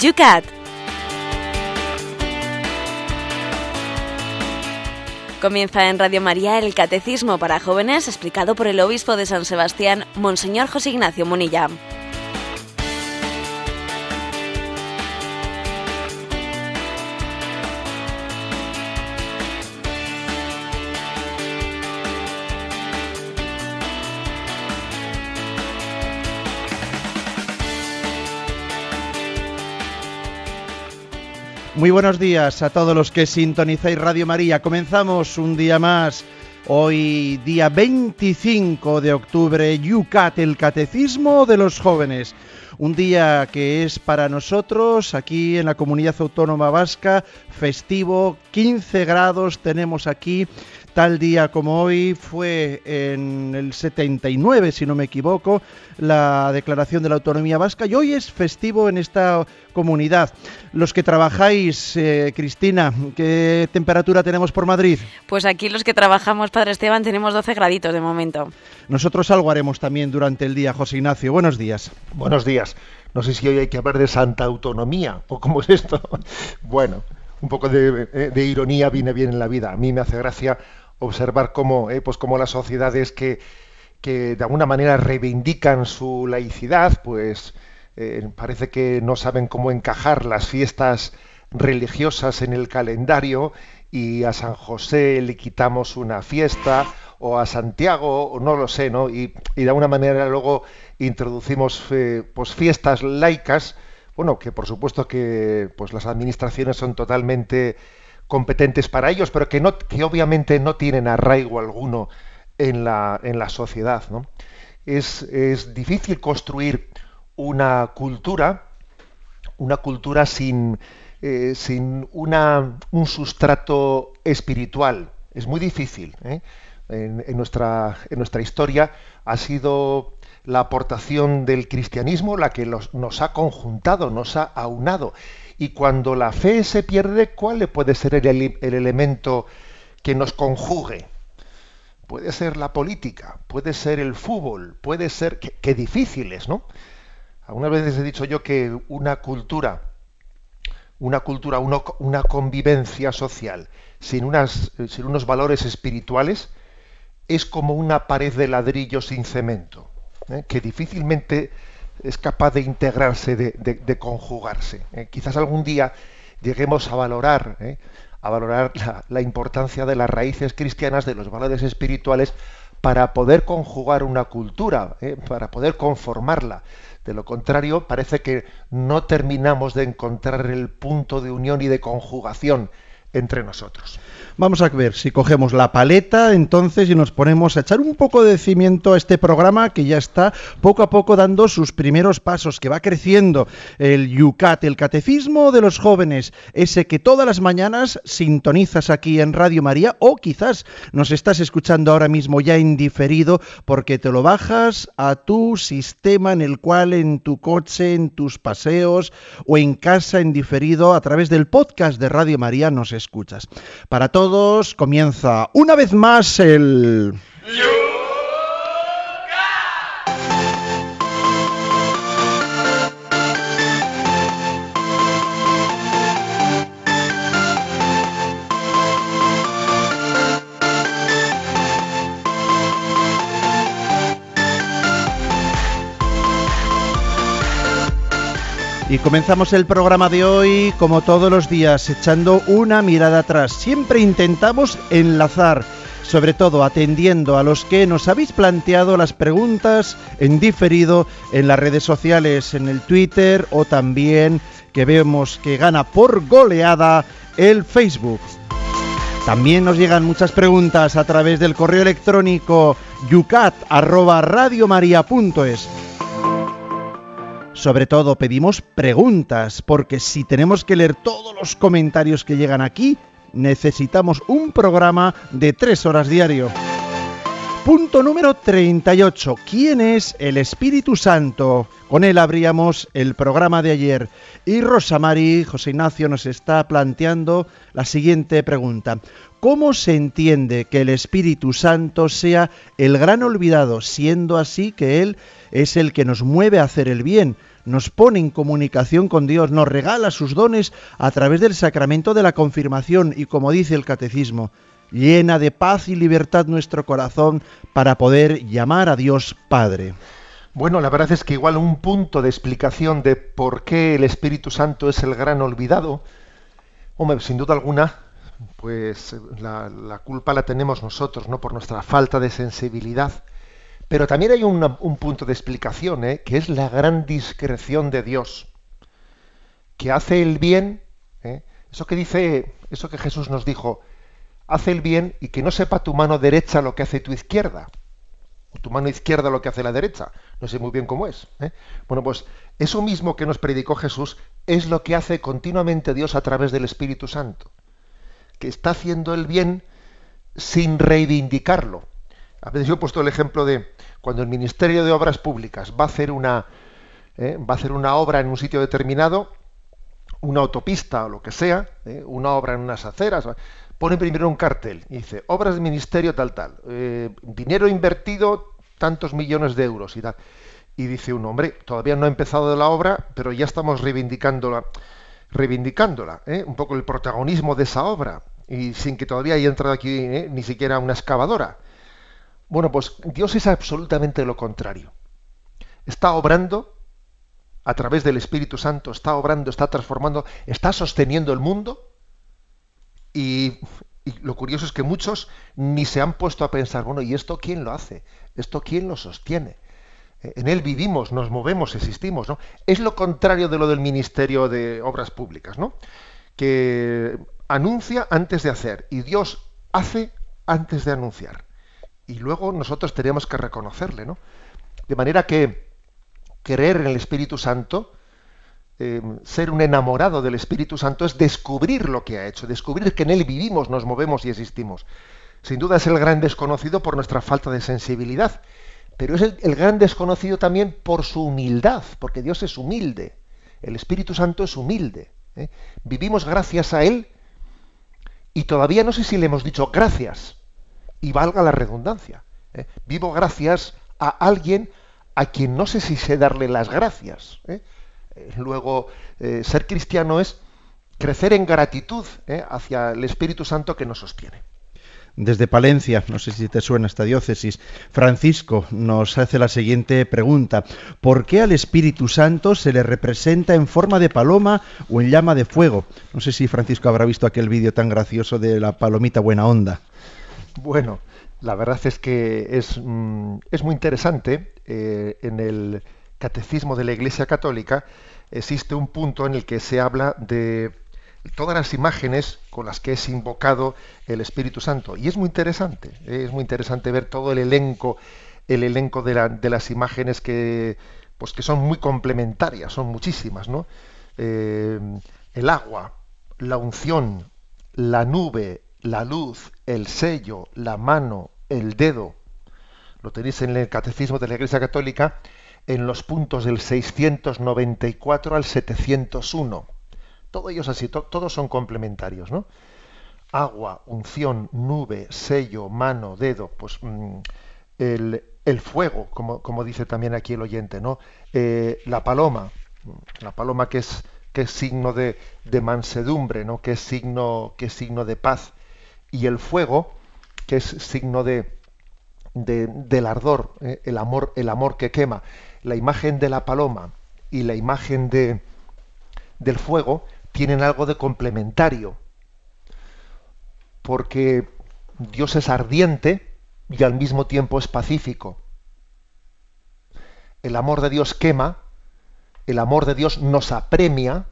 Yucat. Comienza en Radio María el Catecismo para Jóvenes explicado por el obispo de San Sebastián, Monseñor José Ignacio Monilla. Buenos días a todos los que sintonizáis Radio María. Comenzamos un día más. Hoy día 25 de octubre, Yucat, el Catecismo de los Jóvenes. Un día que es para nosotros aquí en la comunidad autónoma vasca festivo, 15 grados tenemos aquí Tal día como hoy fue en el 79, si no me equivoco, la declaración de la autonomía vasca y hoy es festivo en esta comunidad. Los que trabajáis, eh, Cristina, ¿qué temperatura tenemos por Madrid? Pues aquí los que trabajamos, Padre Esteban, tenemos 12 graditos de momento. Nosotros algo haremos también durante el día, José Ignacio. Buenos días. Buenos días. No sé si hoy hay que hablar de santa autonomía o cómo es esto. Bueno, un poco de, eh, de ironía viene bien en la vida. A mí me hace gracia observar cómo, eh, pues cómo las sociedades que, que, de alguna manera reivindican su laicidad, pues eh, parece que no saben cómo encajar las fiestas religiosas en el calendario y a San José le quitamos una fiesta o a Santiago, o no lo sé, ¿no? Y, y de alguna manera luego introducimos eh, pues fiestas laicas, bueno, que por supuesto que pues las administraciones son totalmente competentes para ellos, pero que, obviamente no tienen arraigo alguno en la, en la sociedad. ¿no? Es, es, difícil construir una cultura, una cultura sin, eh, sin una, un sustrato espiritual. Es muy difícil. ¿eh? En, nuestra, en nuestra historia ha sido la aportación del cristianismo la que nos ha conjuntado, nos ha aunado. Y cuando la fe se pierde, ¿cuál puede ser el, el elemento que nos conjugue? Puede ser la política, puede ser el fútbol, puede ser... Qué, qué difíciles, ¿no? Algunas veces he dicho yo que una cultura, una cultura, una convivencia social sin, unas, sin unos valores espirituales es como una pared de ladrillo sin cemento, ¿eh? que difícilmente es capaz de integrarse, de, conjugarse. ¿eh? Quizás algún día lleguemos a valorar, ¿eh? a valorar la, importancia de las raíces cristianas, de los valores espirituales, para poder conjugar una cultura, para poder conformarla. De lo contrario, parece que no terminamos de encontrar el punto de unión y de conjugación entre nosotros. Vamos a ver si cogemos la paleta entonces y nos ponemos a echar un poco de cimiento a este programa que ya está poco a poco dando sus primeros pasos, que va creciendo el Yucat, el catecismo de los jóvenes, ese que todas las mañanas sintonizas aquí en Radio María o quizás nos estás escuchando ahora mismo ya en diferido porque te lo bajas a tu sistema en el cual en tu coche, en tus paseos o en casa en diferido a través del podcast de Radio María nos escuchas. Para todos comienza una vez más el... Y comenzamos el programa de hoy, como todos los días, echando una mirada atrás. Siempre intentamos enlazar, sobre todo atendiendo a los que nos habéis planteado las preguntas en diferido en las redes sociales, en el Twitter o también que vemos que gana por goleada el Facebook. También nos llegan muchas preguntas a través del correo electrónico yucat@radiomaria.es. Sobre todo pedimos preguntas, porque si tenemos que leer todos los comentarios que llegan aquí, necesitamos un programa de tres horas diario. Punto número 38. ¿Quién es el Espíritu Santo? Con él abríamos el programa de ayer. Y Rosamari, José Ignacio, nos está planteando la siguiente pregunta. ¿Cómo se entiende que el Espíritu Santo sea el gran olvidado, siendo así que Él es el que nos mueve a hacer el bien? Nos pone en comunicación con Dios, nos regala sus dones a través del sacramento de la confirmación y como dice el catecismo, llena de paz y libertad nuestro corazón para poder llamar a Dios Padre. Bueno, la verdad es que igual un punto de explicación de por qué el Espíritu Santo es el gran olvidado, hombre, sin duda alguna, pues la, culpa la tenemos nosotros, ¿no? Por nuestra falta de sensibilidad. Pero también hay un punto de explicación, ¿eh? que es la gran discreción de Dios, que hace el bien, ¿eh? eso que dice, eso que Jesús nos dijo, hace el bien y que no sepa tu mano derecha lo que hace tu izquierda. O tu mano izquierda lo que hace la derecha. No sé muy bien cómo es. ¿eh? Bueno, pues eso mismo que nos predicó Jesús es lo que hace continuamente Dios a través del Espíritu Santo. Que está haciendo el bien sin reivindicarlo. Veces yo he puesto el ejemplo de cuando el Ministerio de Obras Públicas va a hacer una, ¿eh? va a hacer una obra en un sitio determinado, una autopista o lo que sea, ¿eh? una obra en unas aceras, pone primero un cartel y dice, obras de ministerio tal, tal, eh, dinero invertido tantos millones de euros y tal. Y dice un hombre, todavía no ha empezado la obra, pero ya estamos reivindicándola, reivindicándola, un poco el protagonismo de esa obra, y sin que todavía haya entrado aquí ni siquiera una excavadora. Bueno, pues Dios es absolutamente lo contrario. Está obrando a través del Espíritu Santo, está obrando, está transformando, está sosteniendo el mundo y, lo curioso es que muchos ni se han puesto a pensar, bueno, ¿y esto quién lo hace? ¿Esto quién lo sostiene? Eh, en él vivimos, nos movemos, existimos, ¿no? Es lo contrario de lo del Ministerio de Obras Públicas, ¿no? Que anuncia antes de hacer y Dios hace antes de anunciar. Y luego nosotros tenemos que reconocerle, ¿no? De manera que creer en el Espíritu Santo eh, ser un enamorado del Espíritu Santo es descubrir lo que ha hecho, descubrir que en Él vivimos, nos movemos y existimos. Sin duda es el gran desconocido por nuestra falta de sensibilidad, pero es el, gran desconocido también por su humildad, porque Dios es humilde, el Espíritu Santo es humilde. ¿eh? Vivimos gracias a Él y todavía no sé si le hemos dicho gracias, y valga la redundancia. ¿eh? Vivo gracias a alguien a quien no sé si sé darle las gracias. Eh, luego, eh, ser cristiano es crecer en gratitud hacia el Espíritu Santo que nos sostiene. Desde Palencia, no sé si te suena esta diócesis, Francisco nos hace la siguiente pregunta. ¿Por qué al Espíritu Santo se le representa en forma de paloma o en llama de fuego? No sé si Francisco habrá visto aquel vídeo tan gracioso de la palomita buena onda. Bueno, la verdad es que es, mm, es muy interesante. en el Catecismo de la Iglesia Católica existe un punto en el que se habla de todas las imágenes con las que es invocado el Espíritu Santo. Y es muy interesante, ¿eh? es muy interesante ver todo el elenco, el elenco de, las imágenes que, pues que son muy complementarias, son muchísimas, ¿no? Eh, el agua, la unción, la nube, la luz, el sello, la mano, el dedo. Lo tenéis en el Catecismo de la Iglesia Católica en los puntos del 694 al 701. Todos ellos así, todos son complementarios, ¿no? Agua, unción, nube, sello, mano, dedo, pues mm, el, fuego, como, como, dice también aquí el oyente, ¿no? Eh, la paloma, la paloma que es, que es signo de, mansedumbre, ¿no? Que signo, que es signo de paz. Y el fuego, que es signo de, del ardor, ¿eh? el amor, el amor que quema la imagen de la paloma y la imagen de, del fuego tienen algo de complementario, porque Dios es ardiente y al mismo tiempo es pacífico. El amor de Dios quema, el amor de Dios nos apremia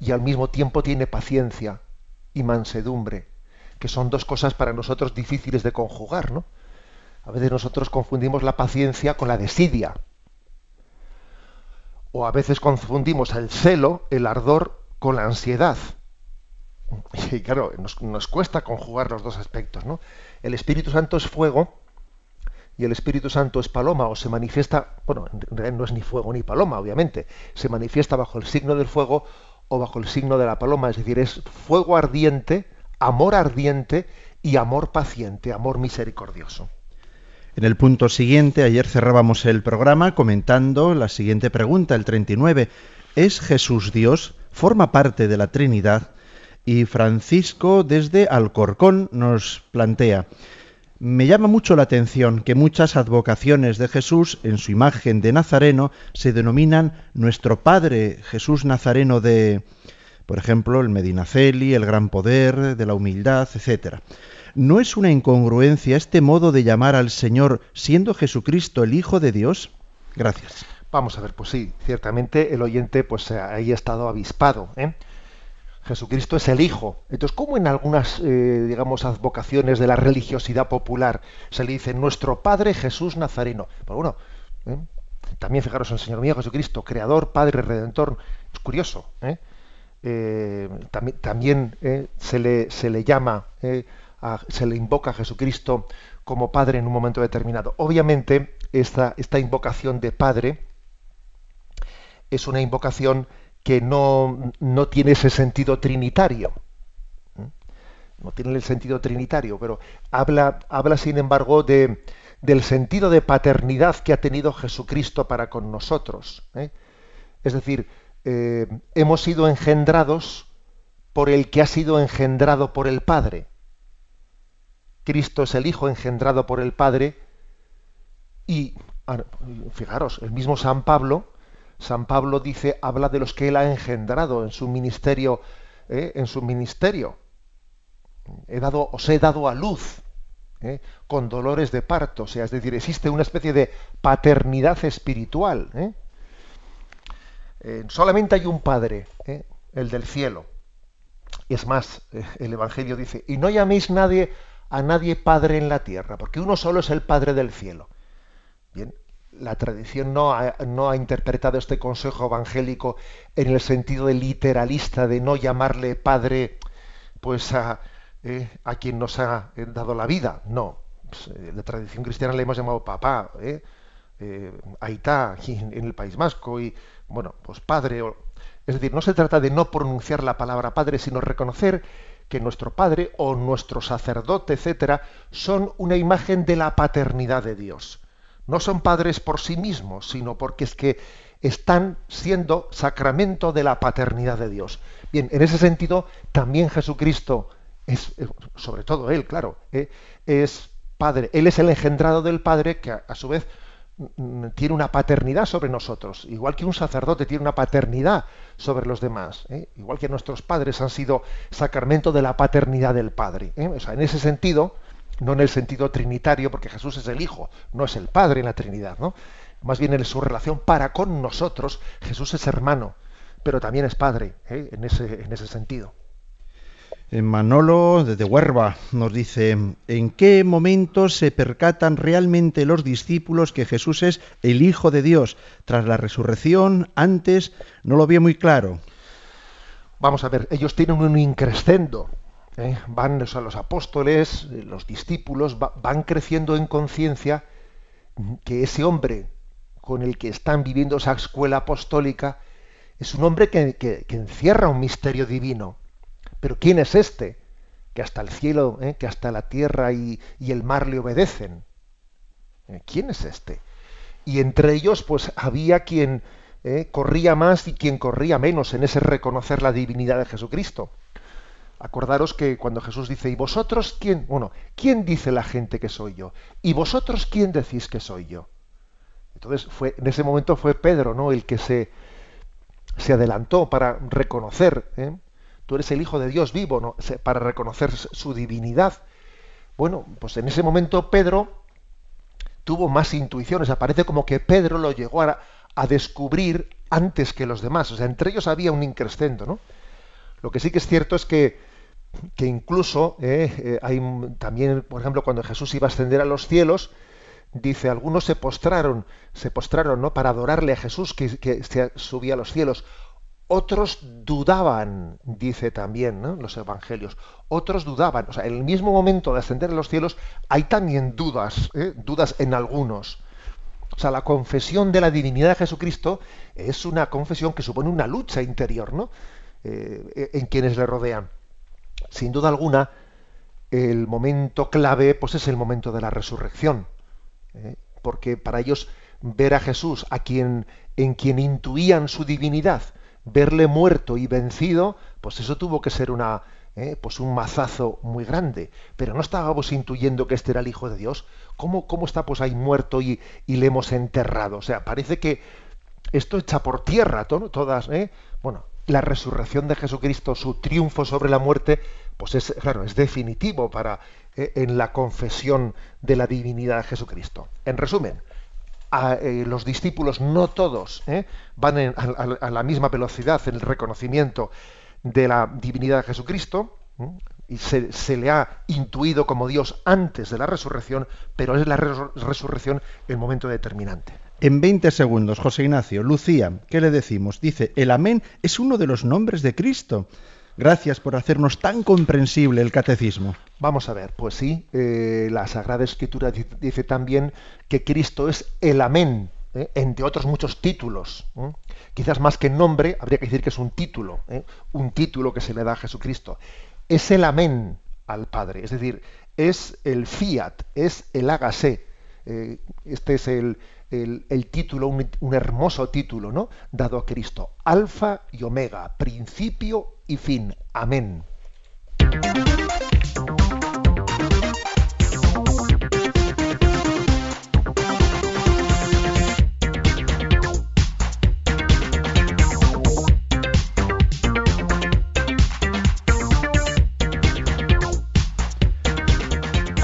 y al mismo tiempo tiene paciencia y mansedumbre, que son dos cosas para nosotros difíciles de conjugar, ¿no? A veces nosotros confundimos la paciencia con la desidia. O a veces confundimos el celo, el ardor, con la ansiedad. Y claro, nos, cuesta conjugar los dos aspectos. ¿no? El Espíritu Santo es fuego y el Espíritu Santo es paloma o se manifiesta, bueno, en realidad no es ni fuego ni paloma, obviamente, se manifiesta bajo el signo del fuego o bajo el signo de la paloma, es decir, es fuego ardiente, amor ardiente y amor paciente, amor misericordioso. En el punto siguiente, ayer cerrábamos el programa comentando la siguiente pregunta, el 39. ¿Es Jesús Dios? ¿Forma parte de la Trinidad? Y Francisco desde Alcorcón nos plantea, me llama mucho la atención que muchas advocaciones de Jesús en su imagen de Nazareno se denominan nuestro Padre Jesús Nazareno de, por ejemplo, el Medinaceli, el gran poder, de la humildad, etcétera. ¿No es una incongruencia este modo de llamar al Señor siendo Jesucristo el Hijo de Dios? Gracias. Vamos a ver, pues sí, ciertamente el oyente pues ahí ha estado avispado. ¿eh? Jesucristo es el Hijo. Entonces, ¿cómo en algunas, eh, digamos, advocaciones de la religiosidad popular se le dice nuestro Padre Jesús Nazareno? Pues bueno, ¿eh? también fijaros en el Señor mío Jesucristo, Creador, Padre, Redentor. Es curioso. También, también se, le, se le llama se le invoca a Jesucristo como Padre en un momento determinado. Obviamente, esta, esta invocación de Padre es una invocación que no, no tiene ese sentido trinitario. No tiene el sentido trinitario, pero habla, habla sin embargo, de, del sentido de paternidad que ha tenido Jesucristo para con nosotros. ¿eh? Es decir, eh, hemos sido engendrados por el que ha sido engendrado por el Padre. Cristo es el Hijo engendrado por el Padre y ah, fijaros, el mismo San Pablo, San Pablo dice, habla de los que él ha engendrado en su ministerio, ¿eh? He dado, os he dado a luz ¿eh? con dolores de parto, o sea, es decir, existe una especie de paternidad espiritual. Solamente hay un Padre, el del cielo. Y es más, el Evangelio dice, y no llaméis a nadie padre en la tierra, porque uno solo es el Padre del cielo. Bien, la tradición no ha, interpretado este consejo evangélico en el sentido literalista de no llamarle Padre pues a, eh, quien nos ha eh, dado la vida. No, pues, eh, la tradición cristiana le hemos llamado papá, eh, Aitá, en, en, el País Vasco, y bueno, pues Padre. Es decir, no se trata de no pronunciar la palabra Padre, sino reconocer que nuestro Padre o nuestro sacerdote, etcétera, son una imagen de la paternidad de Dios. No son padres por sí mismos, sino porque es que están siendo sacramento de la paternidad de Dios. Bien, en ese sentido, también Jesucristo es, eh, sobre todo Él, claro, eh, es Padre. Él es el engendrado del Padre que a su vez tiene una paternidad sobre nosotros, igual que un sacerdote tiene una paternidad sobre los demás, ¿eh? igual que nuestros padres han sido sacramento de la paternidad del Padre. ¿eh? O sea, en ese sentido, no en el sentido trinitario, porque Jesús es el Hijo, no es el Padre en la Trinidad, ¿no? Más bien en su relación para con nosotros, Jesús es hermano, pero también es Padre, ¿eh? en, ese, en ese sentido. Manolo desde Huerva nos dice, ¿en qué momento se percatan realmente los discípulos que Jesús es el Hijo de Dios? Tras la resurrección, antes, no lo vio muy claro. Vamos a ver, ellos tienen un increscendo. ¿eh? Van, los apóstoles, los discípulos, van creciendo en conciencia que ese hombre con el que están viviendo esa escuela apostólica es un hombre que encierra un misterio divino pero ¿quién es este? Que hasta el cielo, ¿eh? que hasta la tierra y, el mar le obedecen. ¿Eh? ¿Quién es este? Y entre ellos, pues había quien ¿eh? corría más y quien corría menos en ese reconocer la divinidad de Jesucristo. Acordaros que cuando Jesús dice, ¿y vosotros quién? Bueno, ¿quién dice la gente que soy yo? ¿Y vosotros quién decís que soy yo? Entonces, fue, en ese momento fue Pedro, ¿no? El que se, se adelantó para reconocer. Tú eres el Hijo de Dios vivo, para reconocer su divinidad. Bueno, pues en ese momento Pedro tuvo más intuiciones, aparece como que Pedro lo llegó a, descubrir antes que los demás, o sea, entre ellos había un increscendo, ¿no? Lo que sí que es cierto es que, que incluso eh, eh, hay también, por ejemplo, cuando Jesús iba a ascender a los cielos, dice, algunos se postraron, se postraron, ¿no? Para adorarle a Jesús que, que subía a los cielos Otros dudaban, dice también ¿no? los evangelios. Otros dudaban. O sea, en el mismo momento de ascender a los cielos hay también dudas, ¿eh? dudas en algunos. O sea, la confesión de la divinidad de Jesucristo es una confesión que supone una lucha interior, ¿no? Eh, en quienes le rodean. Sin duda alguna, el momento clave, pues es el momento de la resurrección, ¿eh? porque para ellos ver a Jesús, a quien en quien intuían su divinidad, verle muerto y vencido, pues eso tuvo que ser una, ¿eh? pues un mazazo muy grande. Pero no estábamos intuyendo que este era el Hijo de Dios. ¿Cómo, cómo está pues ahí muerto y, y, le hemos enterrado? O sea, parece que esto echa por tierra todas, ¿eh? bueno, la resurrección de Jesucristo, su triunfo sobre la muerte, pues es, claro, es definitivo para eh, en la confesión de la divinidad de Jesucristo. En resumen, a, eh, los discípulos, no todos, ¿eh? van a, la misma velocidad en el reconocimiento de la divinidad de Jesucristo, y se, le ha intuido como Dios antes de la resurrección, pero es la resurrección el momento determinante. En 20 segundos, José Ignacio, Lucía, ¿qué le decimos? Dice, el amén es uno de los nombres de Cristo. Gracias por hacernos tan comprensible el catecismo. Vamos a ver, pues sí, eh, la Sagrada Escritura dice también que Cristo es el amén, ¿eh? entre otros muchos títulos. Quizás más que nombre, habría que decir que es un título, ¿eh? un título que se le da a Jesucristo. Es el amén al Padre, es decir, es el fiat, es el hágase. Este es el, título, un, hermoso título, ¿no? Dado a Cristo. Alfa y Omega, principio y fin. Amén.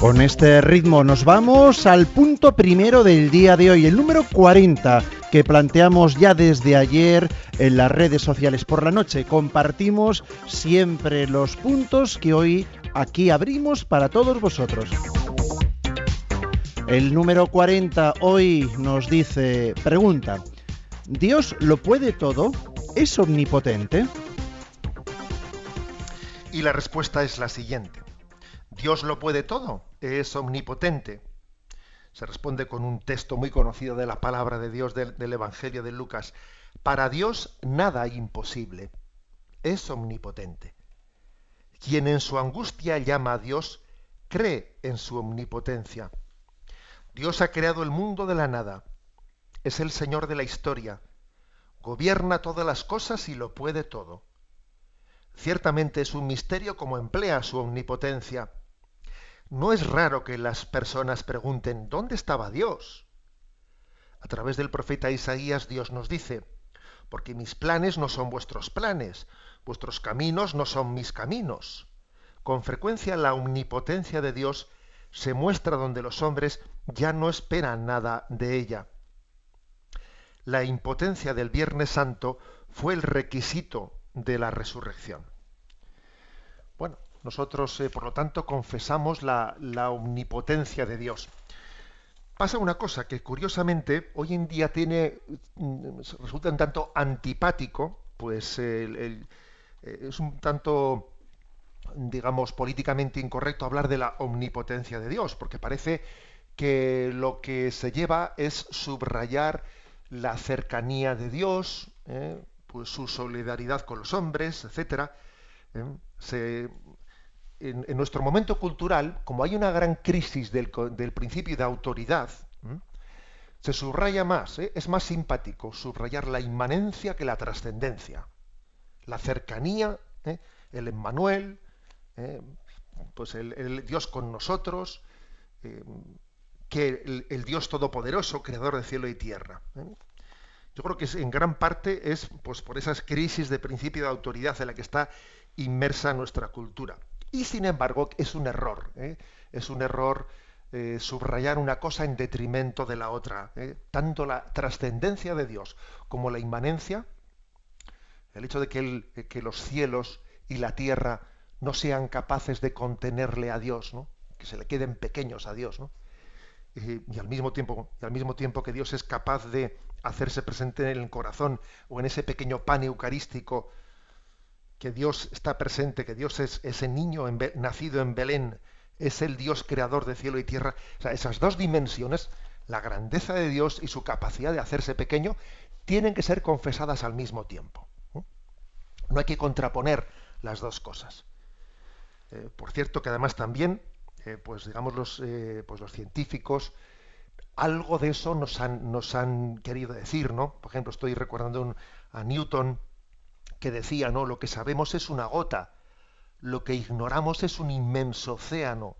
Con este ritmo nos vamos al punto primero del día de hoy, el número 40, que planteamos ya desde ayer en las redes sociales por la noche. Compartimos siempre los puntos que hoy aquí abrimos para todos vosotros. El número 40 hoy nos dice, pregunta, ¿Dios lo puede todo? ¿Es omnipotente? Y la respuesta es la siguiente. Dios lo puede todo, es omnipotente. Se responde con un texto muy conocido de la palabra de Dios del, Evangelio de Lucas. Para Dios nada imposible, es omnipotente. Quien en su angustia llama a Dios, cree en su omnipotencia. Dios ha creado el mundo de la nada, es el Señor de la historia, gobierna todas las cosas y lo puede todo. Ciertamente es un misterio como emplea su omnipotencia no es raro que las personas pregunten, ¿dónde estaba Dios? A través del profeta Isaías Dios nos dice, porque mis planes no son vuestros planes, vuestros caminos no son mis caminos. Con frecuencia la omnipotencia de Dios se muestra donde los hombres ya no esperan nada de ella. La impotencia del Viernes Santo fue el requisito de la resurrección. Bueno, nosotros, eh, por lo tanto, confesamos la, omnipotencia de Dios. Pasa una cosa que curiosamente hoy en día tiene mm, resulta un tanto antipático, pues eh, es un tanto digamos políticamente incorrecto hablar de la omnipotencia de Dios, porque parece que lo que se lleva es subrayar la cercanía de Dios, eh, pues su solidaridad con los hombres. Se, en, nuestro momento cultural, como hay una gran crisis del, principio de autoridad, se subraya más, ¿eh? es más simpático subrayar la inmanencia que la trascendencia, la cercanía, ¿eh? el Emmanuel, ¿eh? pues el, Dios con nosotros, que el, Dios todopoderoso, creador de cielo y tierra. Yo creo que en gran parte es pues, por esas crisis de principio de autoridad en la que está inmersa nuestra cultura. Y sin embargo es un error, ¿eh? es un error eh, subrayar una cosa en detrimento de la otra. ¿eh? Tanto la trascendencia de Dios como la inmanencia, el hecho de que, los cielos y la tierra no sean capaces de contenerle a Dios, ¿no? que se le queden pequeños a Dios, y, al mismo tiempo, y al mismo tiempo que Dios es capaz de hacerse presente en el corazón o en ese pequeño pan eucarístico que Dios está presente, que Dios es ese niño nacido en Belén, es el Dios creador de cielo y tierra. O sea, esas dos dimensiones, la grandeza de Dios y su capacidad de hacerse pequeño, tienen que ser confesadas al mismo tiempo. No hay que contraponer las dos cosas. Eh, por cierto que además también, eh, pues digamos los, eh, pues los científicos, algo de eso nos han, nos han querido decir, ¿no? Por ejemplo, estoy recordando a Newton que decía, ¿no? Lo que sabemos es una gota, lo que ignoramos es un inmenso océano.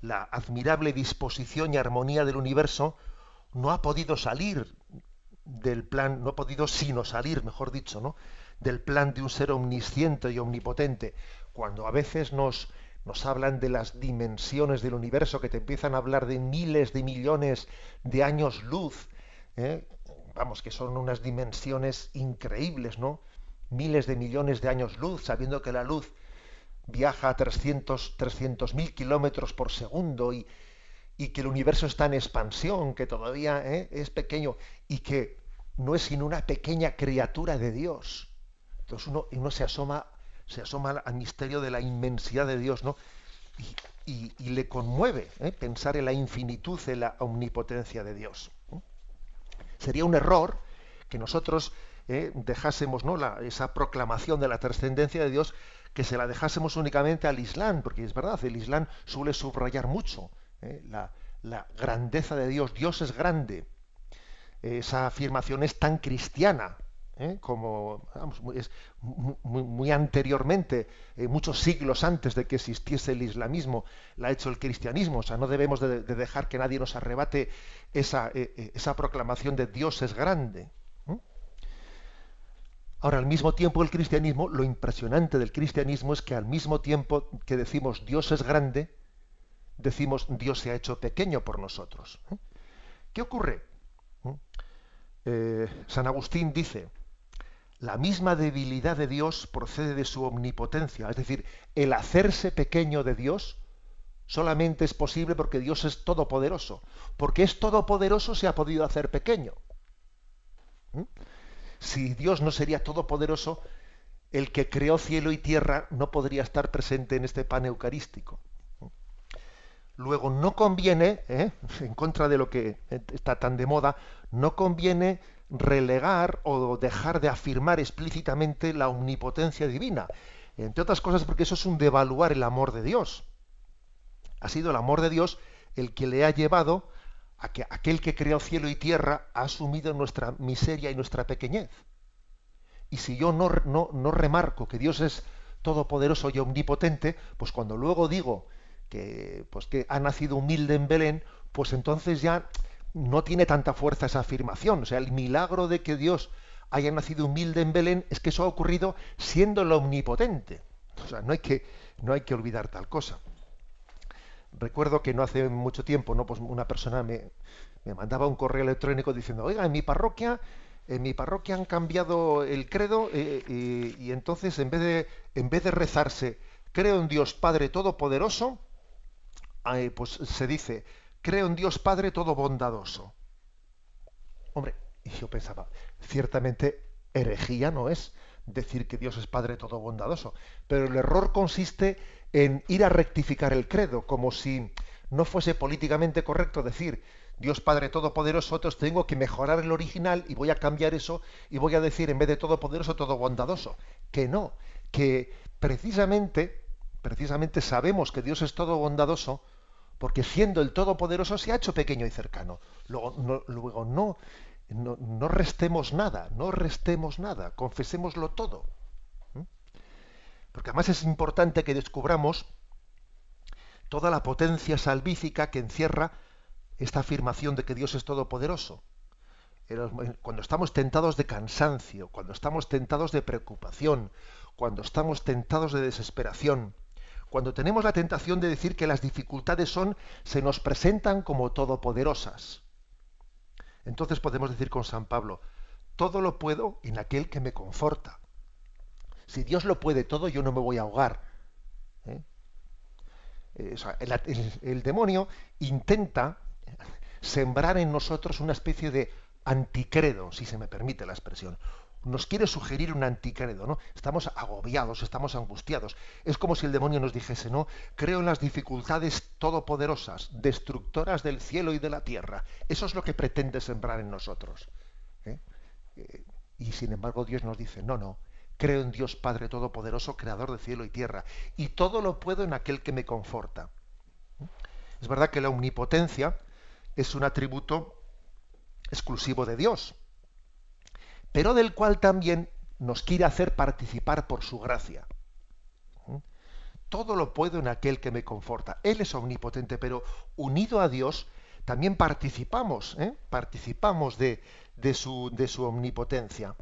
La admirable disposición y armonía del universo no ha podido salir del plan, no ha podido sino salir, mejor dicho, ¿no? del plan de un ser omnisciente y omnipotente, cuando a veces nos, nos hablan de las dimensiones del universo, que te empiezan a hablar de miles de millones de años luz, ¿eh? Vamos, que son unas dimensiones increíbles, ¿no? Miles de millones de años luz, sabiendo que la luz viaja a 300 mil kilómetros por segundo y, y, que el universo está en expansión, que todavía ¿eh? es pequeño y que no es sino una pequeña criatura de Dios. Entonces uno, uno se asoma, se asoma al misterio de la inmensidad de Dios, ¿no? Y, le conmueve ¿eh? pensar en la infinitud, en la omnipotencia de Dios. Sería un error que nosotros ¿eh? dejásemos esa proclamación de la trascendencia de Dios, que se la dejásemos únicamente al Islam, porque es verdad, el Islam suele subrayar mucho ¿eh? la grandeza de Dios. Dios es grande. Esa afirmación es tan cristiana, ¿eh? como es muy, anteriormente, eh, muchos siglos antes de que existiese el islamismo, la ha hecho el cristianismo. O sea, no debemos de, dejar que nadie nos arrebate esa, eh, esa proclamación de Dios es grande. Ahora, al mismo tiempo, el cristianismo, lo impresionante del cristianismo es que al mismo tiempo que decimos Dios es grande, decimos Dios se ha hecho pequeño por nosotros. ¿Qué ocurre? San Agustín dice, la misma debilidad de Dios procede de su omnipotencia, es decir, el hacerse pequeño de Dios solamente es posible porque Dios es todopoderoso. Porque es todopoderoso se ha podido hacer pequeño. ¿Mm? Si Dios no sería todopoderoso, el que creó cielo y tierra no podría estar presente en este pan eucarístico. ¿Mm? Luego no conviene, ¿eh? en contra de lo que está tan de moda, no conviene relegar o dejar de afirmar explícitamente la omnipotencia divina. Entre otras cosas porque eso es un devaluar el amor de Dios. Ha sido el amor de Dios el que le ha llevado a que aquel que creó cielo y tierra ha asumido nuestra miseria y nuestra pequeñez. Y si yo no, no, no remarco que Dios es todopoderoso y omnipotente, pues cuando luego digo que, pues que ha nacido humilde en Belén, pues entonces ya no tiene tanta fuerza esa afirmación. O sea, el milagro de que Dios haya nacido humilde en Belén es que eso ha ocurrido siendo el omnipotente. O sea, no hay que, no hay que olvidar tal cosa. Recuerdo que no hace mucho tiempo, ¿no? Pues una persona me, mandaba un correo electrónico diciendo, oiga, en mi parroquia, en mi parroquia han cambiado el credo eh, y, entonces en vez de, en vez de rezarse, creo en Dios Padre Todopoderoso, pues se dice, creo en Dios Padre todo bondadoso. Hombre, yo pensaba, ciertamente herejía no es decir que Dios es Padre todo bondadoso, pero el error consiste en ir a rectificar el credo, como si no fuese políticamente correcto decir Dios Padre Todopoderoso, entonces tengo que mejorar el original y voy a cambiar eso y voy a decir en vez de Todopoderoso, todo bondadoso. Que no, que precisamente, precisamente sabemos que Dios es todo bondadoso porque siendo el Todopoderoso se ha hecho pequeño y cercano. Luego no, luego no, no, restemos nada, no restemos nada, confesémoslo todo. Porque además es importante que descubramos toda la potencia salvífica que encierra esta afirmación de que Dios es todopoderoso. Cuando estamos tentados de cansancio, cuando estamos tentados de preocupación, cuando estamos tentados de desesperación, cuando tenemos la tentación de decir que las dificultades son, se nos presentan como todopoderosas. Entonces podemos decir con San Pablo, todo lo puedo en aquel que me conforta. Si Dios lo puede todo, yo no me voy a ahogar. ¿eh? Eh, el, demonio intenta sembrar en nosotros una especie de anticredo, si se me permite la expresión. Nos quiere sugerir un anticredo, ¿no? Estamos agobiados, estamos angustiados. Es como si el demonio nos dijese, ¿no? Creo en las dificultades todopoderosas, destructoras del cielo y de la tierra. Eso es lo que pretende sembrar en nosotros. ¿eh? Eh, y sin embargo Dios nos dice, no, no, creo en Dios Padre Todopoderoso, Creador de cielo y tierra, y todo lo puedo en aquel que me conforta. Es verdad que la omnipotencia es un atributo exclusivo de Dios, pero del cual también nos quiere hacer participar por su gracia. Todo lo puedo en aquel que me conforta. Él es omnipotente, pero unido a Dios también participamos, ¿eh? participamos de, su, de, su, omnipotencia.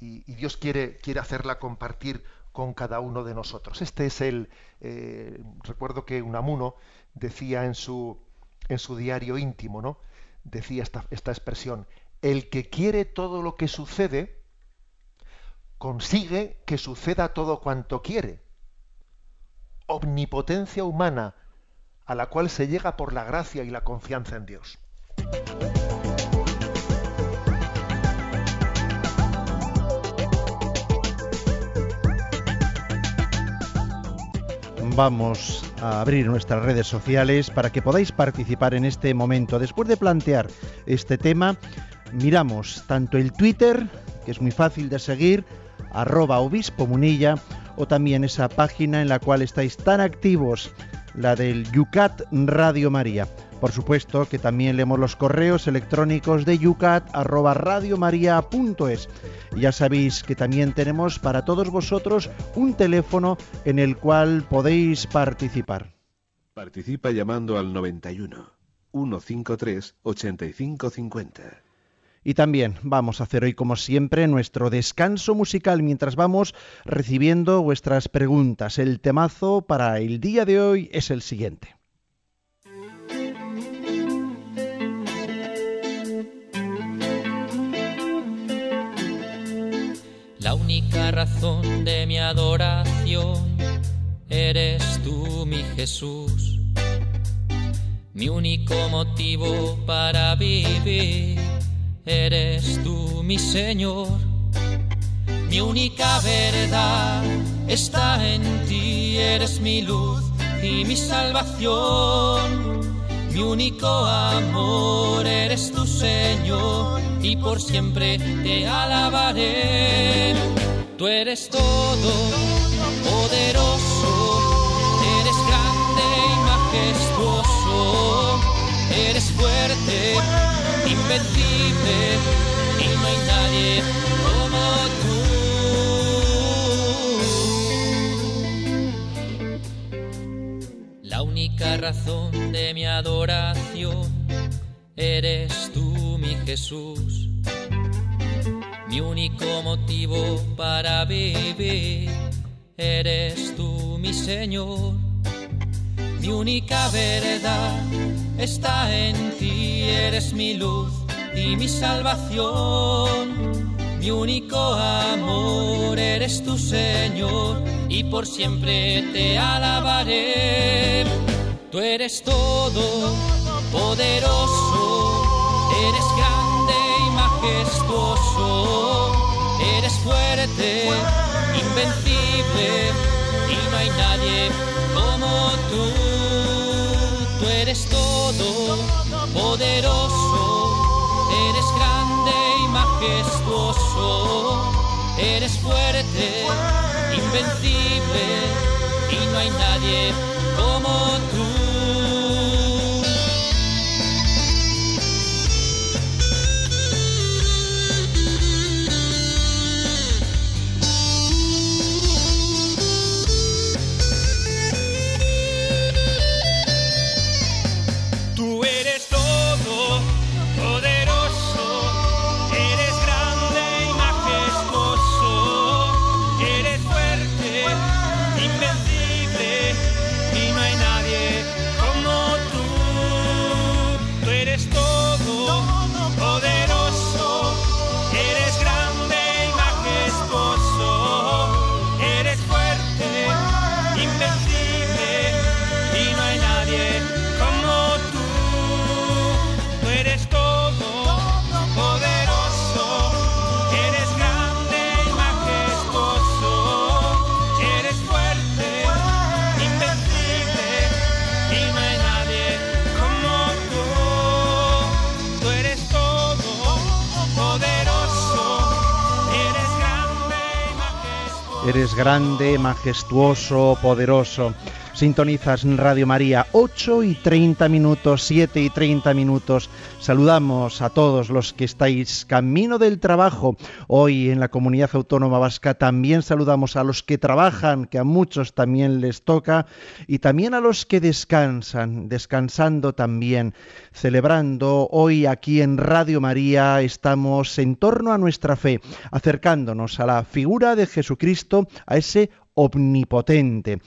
Y, Dios quiere, quiere hacerla compartir con cada uno de nosotros. Este es el, eh, recuerdo que Unamuno decía en su, en su diario íntimo, ¿no? Decía esta, esta expresión, el que quiere todo lo que sucede, consigue que suceda todo cuanto quiere. Omnipotencia humana a la cual se llega por la gracia y la confianza en Dios. vamos a abrir nuestras redes sociales para que podáis participar en este momento. Después de plantear este tema, miramos tanto el Twitter, que es muy fácil de seguir, arroba obispo munilla, o también esa página en la cual estáis tan activos, la del Yucat Radio María. Por supuesto que también leemos los correos electrónicos de yucat@radiomaria.es. Ya sabéis que también tenemos para todos vosotros un teléfono en el cual podéis participar. Participa llamando al 91 153 8550. Y también vamos a hacer hoy, como siempre, nuestro descanso musical mientras vamos recibiendo vuestras preguntas. El temazo para el día de hoy es el siguiente. única razón de mi adoración eres tú, mi Jesús. Mi único motivo para vivir eres tú, mi Señor. Mi única verdad está en ti, eres mi luz y mi salvación. Mi único amor eres tu Señor y por siempre te alabaré. Tú eres todo poderoso, eres grande y majestuoso, eres fuerte, invencible y no hay nadie como tú. La única razón de mi adoración eres tú, mi Jesús mi único motivo para vivir eres tú, mi Señor. Mi única verdad está en ti, eres mi luz y mi salvación. Mi único amor eres tu Señor y por siempre te alabaré. Tú eres todo poderoso, eres grande y majestuoso eres fuerte, invencible y no hay nadie como tú. Tú eres todo poderoso, eres fuerte, invencible y no hay nadie como tú. Grande, majestuoso, poderoso. Sintonizas Radio María 8 y 30 minutos, 7 y 30 minutos. Saludamos a todos los que estáis camino del trabajo. Hoy en la comunidad autónoma vasca también saludamos a los que trabajan, que a muchos también les toca, y también a los que descansan, descansando también, celebrando. Hoy aquí en Radio María estamos en torno a nuestra fe, acercándonos a la figura de Jesucristo, a ese omnipotente.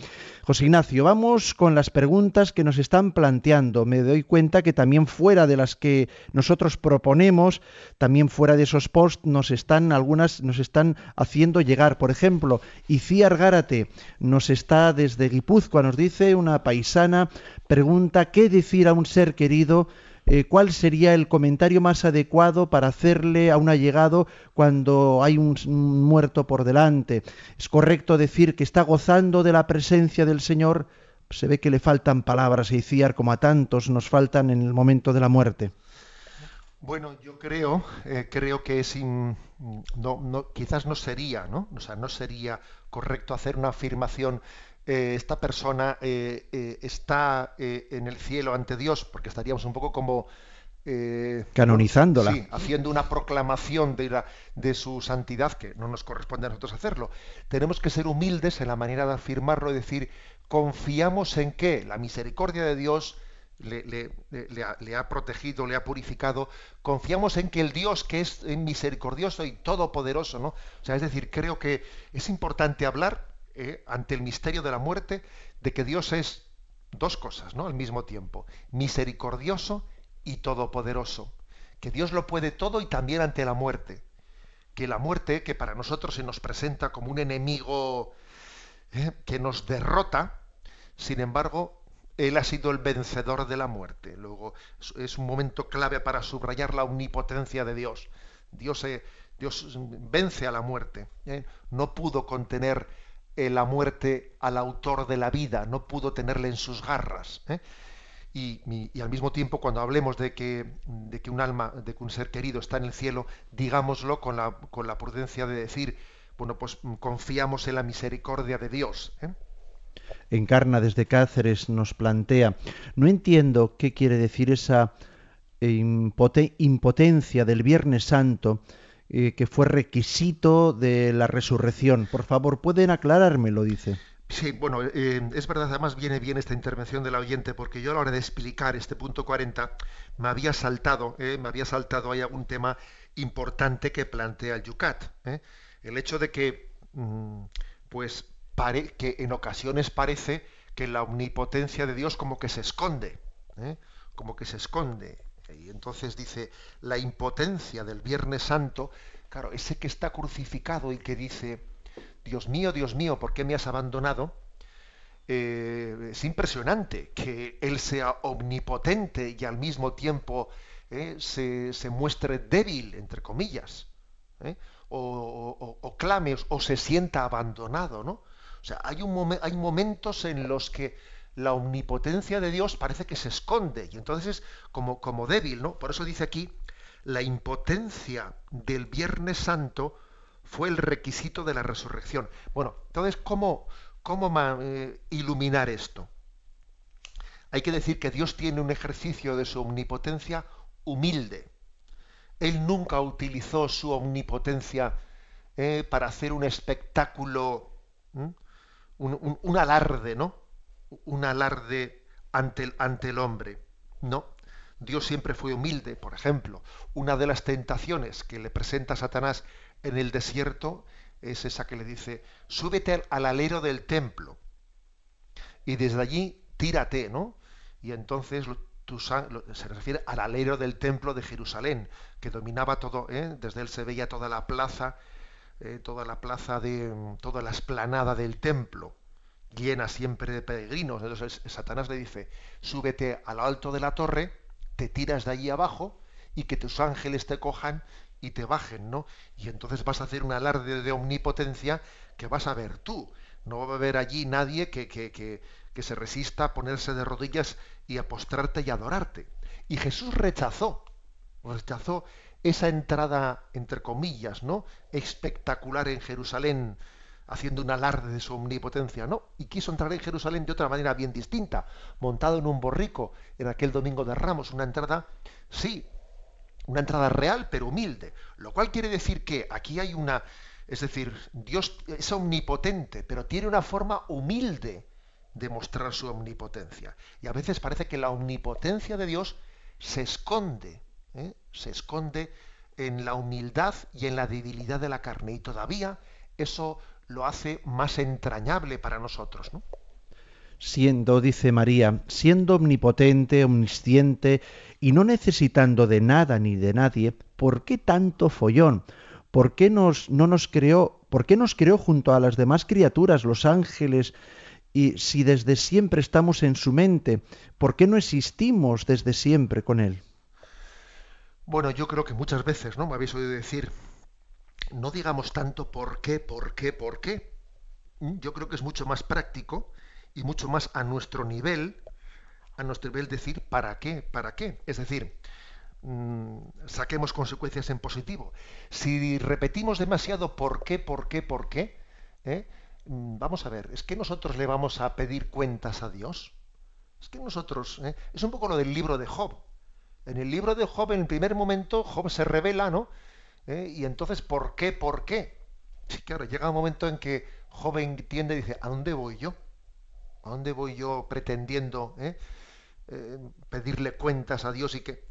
José Ignacio, vamos con las preguntas que nos están planteando. Me doy cuenta que también fuera de las que nosotros proponemos, también fuera de esos posts, nos están algunas nos están haciendo llegar. Por ejemplo, Iciar Gárate nos está desde Guipúzcoa, nos dice una paisana, pregunta qué decir a un ser querido eh, cuál sería el comentario más adecuado para hacerle a un allegado cuando hay un, muerto por delante. ¿Es correcto decir que está gozando de la presencia del Señor? Se ve que le faltan palabras a Iciar como a tantos nos faltan en el momento de la muerte. Bueno, yo creo, eh, creo que es no, no, quizás no sería, ¿no? O sea, no sería correcto hacer una afirmación eh, esta persona eh, está en el cielo ante Dios, porque estaríamos un poco como... Canonizándola. Sí, haciendo una proclamación de, la, de su santidad, que no nos corresponde a nosotros hacerlo. Tenemos que ser humildes en la manera de afirmarlo y decir, confiamos en que la misericordia de Dios le, le, ha, protegido, le ha purificado. Confiamos en que el Dios que es misericordioso y todopoderoso, ¿no? O sea, es decir, creo que es importante hablar eh, ante el misterio de la muerte de que Dios es dos cosas, ¿no? Al mismo tiempo, misericordioso y todopoderoso. Que Dios lo puede todo y también ante la muerte. Que la muerte, que para nosotros se nos presenta como un enemigo eh, que nos derrota, sin embargo, Él ha sido el vencedor de la muerte. Luego, es un momento clave para subrayar la omnipotencia de Dios. Dios, eh, Dios vence a la muerte. No pudo contener la muerte al autor de la vida, no pudo tenerle en sus garras. ¿Eh? Y, al mismo tiempo, cuando hablemos de que, de que un alma, de que un ser querido está en el cielo, digámoslo con la, con la prudencia de decir, bueno, pues confiamos en la misericordia de Dios. ¿eh? Encarna desde Cáceres nos plantea, no entiendo qué quiere decir esa impotencia del Viernes Santo eh, que fue requisito de la resurrección. Por favor, ¿pueden aclarármelo? Dice. Sí, bueno, eh, es verdad, además viene bien esta intervención del oyente, porque yo a la hora de explicar este punto 40 me había saltado, eh, me había saltado ahí algún tema importante que plantea el Yucat. El hecho de que, mm, pues, pare, que en ocasiones parece que la omnipotencia de Dios como que se esconde, como que se esconde. Y entonces dice, la impotencia del Viernes Santo, claro, ese que está crucificado y que dice, Dios mío, Dios mío, ¿por qué me has abandonado? Eh, es impresionante que Él sea omnipotente y al mismo tiempo eh, se, muestre débil, entre comillas, eh, o, clame o se sienta abandonado, ¿no? O sea, hay momentos en los que la omnipotencia de Dios parece que se esconde y entonces es como, como débil, ¿no? Por eso dice aquí, la impotencia del Viernes Santo fue el requisito de la resurrección. Bueno, entonces, ¿cómo, cómo eh, iluminar esto? Hay que decir que Dios tiene un ejercicio de su omnipotencia humilde. Él nunca utilizó su omnipotencia eh, para hacer un espectáculo, un, alarde, ¿no? un alarde ante el, ante el hombre. No, Dios siempre fue humilde. Por ejemplo, una de las tentaciones que le presenta Satanás en el desierto es esa que le dice, súbete al alero del templo y desde allí tírate, ¿no? Y entonces se refiere al alero del templo de Jerusalén, que dominaba todo, ¿eh? desde él se veía toda la plaza, eh, toda la plaza de, toda la esplanada del templo llena siempre de peregrinos. Entonces Satanás le dice, súbete a lo alto de la torre, te tiras de allí abajo y que tus ángeles te cojan y te bajen, ¿no? Y entonces vas a hacer un alarde de omnipotencia que vas a ver tú. No va a haber allí nadie que, que, que, que se resista a ponerse de rodillas y a postrarte y adorarte. Y Jesús rechazó, rechazó esa entrada, entre comillas, ¿no? espectacular en Jerusalén haciendo un alarde de su omnipotencia, no, y quiso entrar en Jerusalén de otra manera bien distinta, montado en un borrico en aquel domingo de Ramos, una entrada, sí, una entrada real pero humilde, lo cual quiere decir que aquí hay una, es decir, Dios es omnipotente, pero tiene una forma humilde de mostrar su omnipotencia. Y a veces parece que la omnipotencia de Dios se esconde, ¿eh? se esconde en la humildad y en la debilidad de la carne. Y todavía eso lo hace más entrañable para nosotros. ¿no? Siendo, dice María, siendo omnipotente, omnisciente y no necesitando de nada ni de nadie, ¿por qué tanto follón? ¿Por qué nos, no nos creó, por qué nos creó junto a las demás criaturas, los ángeles, y si desde siempre estamos en su mente, ¿por qué no existimos desde siempre con él? Bueno, yo creo que muchas veces, ¿no? Me habéis oído decir no digamos tanto por qué, por qué, por qué. Yo creo que es mucho más práctico y mucho más a nuestro nivel, a nuestro nivel decir para qué, para qué. Es decir, mm, saquemos consecuencias en positivo. Si repetimos demasiado por qué, por qué, por qué, ¿eh? mm, vamos a ver, es que nosotros le vamos a pedir cuentas a Dios. Es que nosotros, ¿eh? es un poco lo del libro de Job. En el libro de Job, en el primer momento, Job se revela, ¿no? ¿eh? Y entonces, ¿por qué? ¿Por qué? Sí, claro, llega un momento en que joven entiende y dice, ¿a dónde voy yo? ¿A dónde voy yo pretendiendo? Eh, pedirle cuentas a Dios y que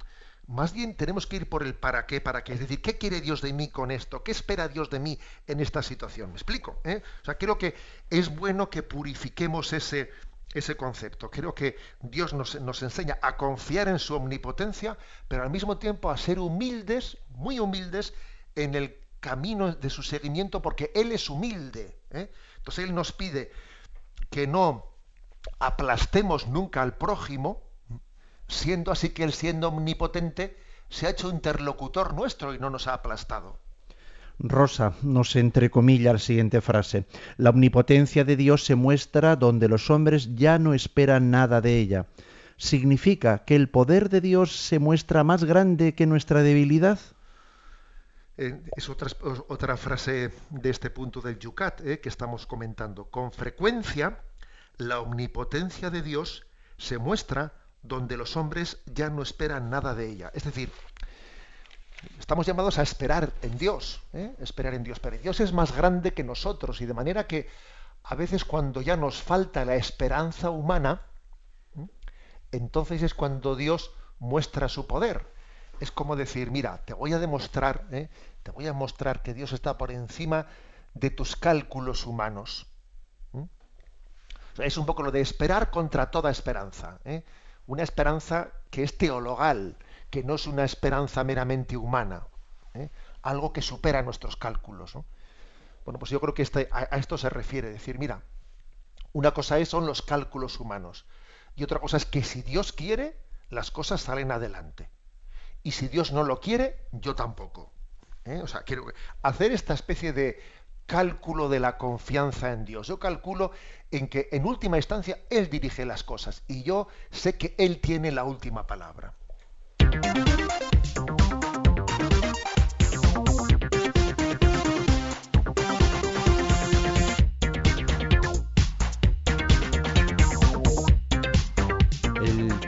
más bien tenemos que ir por el para qué, para qué. Es decir, ¿qué quiere Dios de mí con esto? ¿Qué espera Dios de mí en esta situación? ¿Me explico? O sea, creo que es bueno que purifiquemos ese, ese concepto. Creo que Dios nos, nos, enseña a confiar en su omnipotencia, pero al mismo tiempo a ser humildes muy humildes en el camino de su seguimiento porque Él es humilde. ¿eh? Entonces Él nos pide que no aplastemos nunca al prójimo, siendo así que Él siendo omnipotente se ha hecho interlocutor nuestro y no nos ha aplastado. Rosa nos entrecomilla la siguiente frase. La omnipotencia de Dios se muestra donde los hombres ya no esperan nada de ella. ¿Significa que el poder de Dios se muestra más grande que nuestra debilidad? Eh, es otra, otra, frase de este punto del Yucat eh, que estamos comentando. Con frecuencia, la omnipotencia de Dios se muestra donde los hombres ya no esperan nada de ella. Es decir, estamos llamados a esperar en Dios, eh, esperar en Dios, pero Dios es más grande que nosotros y de manera que a veces cuando ya nos falta la esperanza humana, entonces es cuando Dios muestra su poder es como decir, mira, te voy a demostrar, ¿eh? te voy a mostrar que Dios está por encima de tus cálculos humanos. Es un poco lo de esperar contra toda esperanza. ¿eh? Una esperanza que es teologal, que no es una esperanza meramente humana. ¿eh? Algo que supera nuestros cálculos. Bueno, pues yo creo que este, a, esto se refiere, decir, mira, una cosa es, son los cálculos humanos y otra cosa es que si Dios quiere, las cosas salen adelante y si Dios no lo quiere, yo tampoco. ¿eh? O sea, quiero hacer esta especie de cálculo de la confianza en Dios. Yo calculo en que en última instancia Él dirige las cosas y yo sé que Él tiene la última palabra.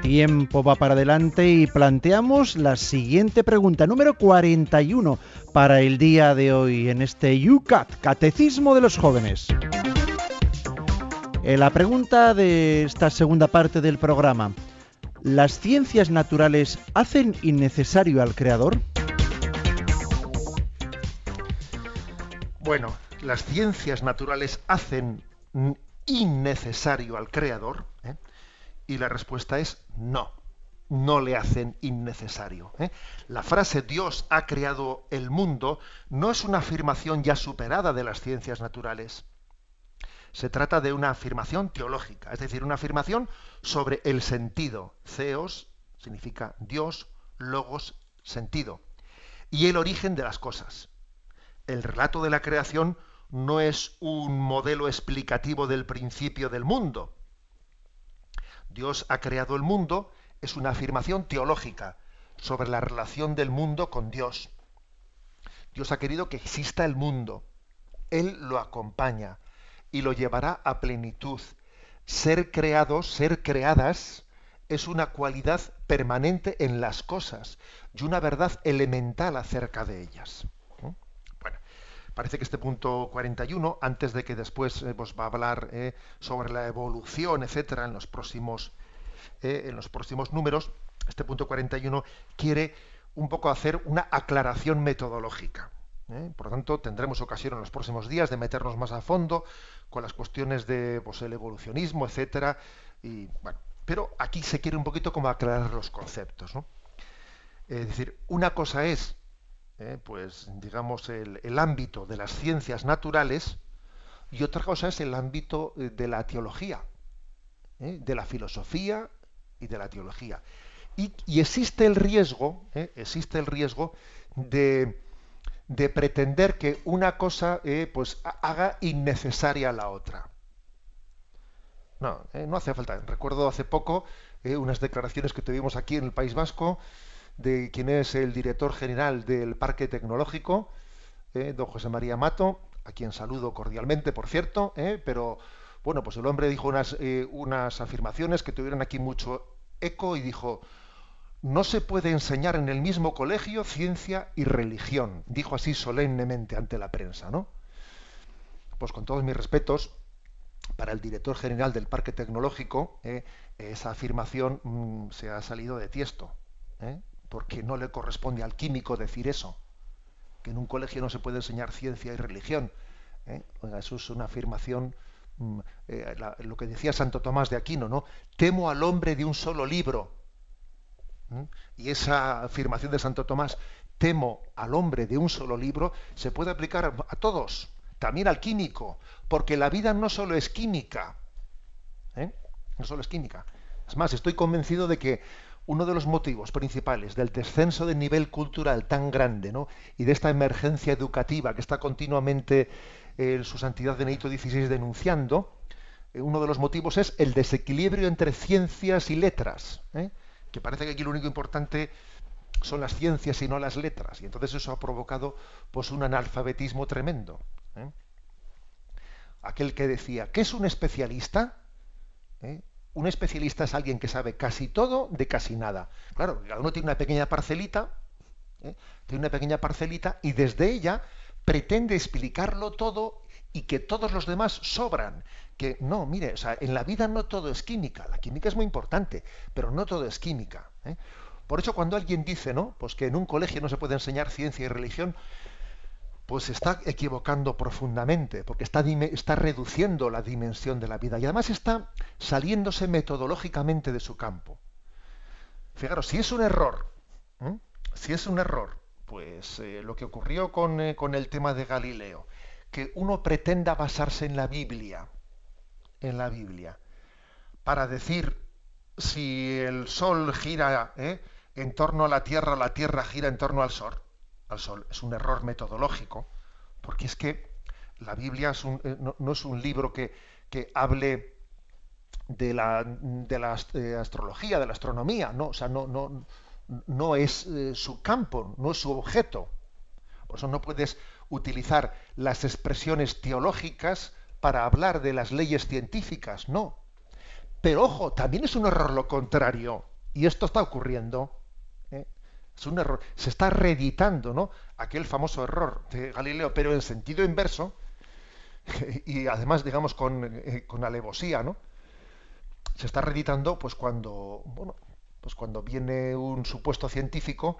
Tiempo va para adelante y planteamos la siguiente pregunta, número 41, para el día de hoy en este UCAT, Catecismo de los Jóvenes. Eh, la pregunta de esta segunda parte del programa, ¿las ciencias naturales hacen innecesario al Creador? Bueno, las ciencias naturales hacen innecesario al Creador. Y la respuesta es no, no le hacen innecesario. ¿eh? La frase Dios ha creado el mundo no es una afirmación ya superada de las ciencias naturales. Se trata de una afirmación teológica, es decir, una afirmación sobre el sentido. Theos significa Dios, logos, sentido. Y el origen de las cosas. El relato de la creación no es un modelo explicativo del principio del mundo, Dios ha creado el mundo es una afirmación teológica sobre la relación del mundo con Dios. Dios ha querido que exista el mundo. Él lo acompaña y lo llevará a plenitud. Ser creados, ser creadas, es una cualidad permanente en las cosas y una verdad elemental acerca de ellas. Parece que este punto 41, antes de que después eh, pues, va a hablar eh, sobre la evolución, etcétera, en los próximos eh, en los próximos números, este punto 41 quiere un poco hacer una aclaración metodológica. Por lo tanto, tendremos ocasión en los próximos días de meternos más a fondo con las cuestiones de pues, el evolucionismo, etcétera. Y bueno, pero aquí se quiere un poquito como aclarar los conceptos. Es decir, una cosa es, eh, pues, digamos, el, ámbito de las ciencias naturales y otra cosa es el ámbito eh, de la teología, ¿eh? de la filosofía y de la teología. Y, existe el riesgo, existe el riesgo de, de, pretender que una cosa pues haga innecesaria la otra. No, no hace falta. Recuerdo hace poco unas declaraciones que tuvimos aquí en el País Vasco de quien es el director general del Parque Tecnológico, eh, don José María Mato, a quien saludo cordialmente, por cierto, pero bueno, pues el hombre dijo unas, unas afirmaciones que tuvieron aquí mucho eco y dijo, no se puede enseñar en el mismo colegio ciencia y religión, dijo así solemnemente ante la prensa, ¿no? Pues con todos mis respetos, para el director general del Parque Tecnológico, eh, esa afirmación mm, se ha salido de tiesto, eh, porque no le corresponde al químico decir eso, que en un colegio no se puede enseñar ciencia y religión. Eh. eso es una afirmación, mm, lo que decía Santo Tomás de Aquino, ¿no? Temo al hombre de un solo libro. Y esa afirmación de Santo Tomás, temo al hombre de un solo libro, se puede aplicar a todos también al químico, porque la vida no solo es química, ¿eh? no solo es química. Es más, estoy convencido de que uno de los motivos principales del descenso del nivel cultural tan grande ¿no? y de esta emergencia educativa que está continuamente eh, su santidad Benedicto XVI denunciando, eh, uno de los motivos es el desequilibrio entre ciencias y letras, que parece que aquí lo único importante son las ciencias y no las letras, y entonces eso ha provocado pues, un analfabetismo tremendo. ¿eh? Aquel que decía, ¿qué es un especialista? ¿Eh? Un especialista es alguien que sabe casi todo de casi nada. Claro, cada uno tiene una pequeña parcelita, ¿eh? tiene una pequeña parcelita y desde ella pretende explicarlo todo y que todos los demás sobran. Que no, mire, o sea, en la vida no todo es química. La química es muy importante, pero no todo es química. Por eso cuando alguien dice, ¿no? Pues que en un colegio no se puede enseñar ciencia y religión, pues está equivocando profundamente, porque está, está, reduciendo la dimensión de la vida y además está saliéndose metodológicamente de su campo. Fijaros, si es un error, si es un error, pues eh, lo que ocurrió con, eh, con, el tema de Galileo, que uno pretenda basarse en la Biblia, en la Biblia, para decir si el Sol gira ¿eh? en torno a la Tierra o la Tierra gira en torno al Sol, Es un error metodológico, porque es que la Biblia eh, no, es un libro que, hable de la, de la eh, astrología, de la astronomía, no, o sea, no, no, no es eh, su campo, no es su objeto. Por eso no puedes utilizar las expresiones teológicas para hablar de las leyes científicas, no. Pero ojo, también es un error lo contrario, y esto está ocurriendo. Es un error. Se está reeditando, ¿no? Aquel famoso error de Galileo, pero en sentido inverso, y además, digamos, con, eh, con alevosía, ¿no? Se está reeditando, pues cuando, bueno, pues cuando viene un supuesto científico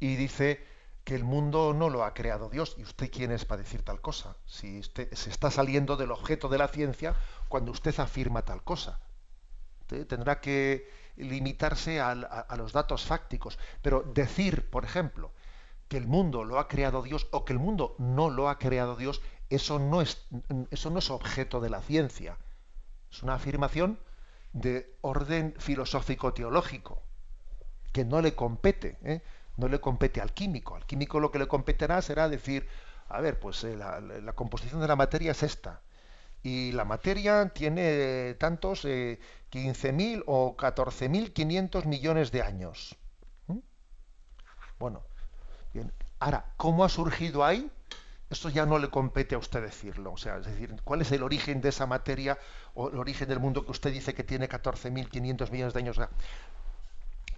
y dice que el mundo no lo ha creado Dios. ¿Y usted quién es para decir tal cosa? Si usted se está saliendo del objeto de la ciencia cuando usted afirma tal cosa. Tendrá que limitarse a, los datos fácticos, pero decir, por ejemplo, que el mundo lo ha creado Dios o que el mundo no lo ha creado Dios, eso no es, eso no es objeto de la ciencia. Es una afirmación de orden filosófico-teológico, que no le compete, ¿eh? no le compete al químico. Al químico lo que le competerá será decir, a ver, pues eh, la, composición de la materia es esta. Y la materia tiene tantos, eh, 15.000 o 14.500 millones de años. ¿Mm? Bueno, bien. Ahora, ¿cómo ha surgido ahí esto ya no le compete a usted decirlo. O sea, es decir, ¿cuál es el origen de esa materia o el origen del mundo que usted dice que tiene 14.500 millones de años?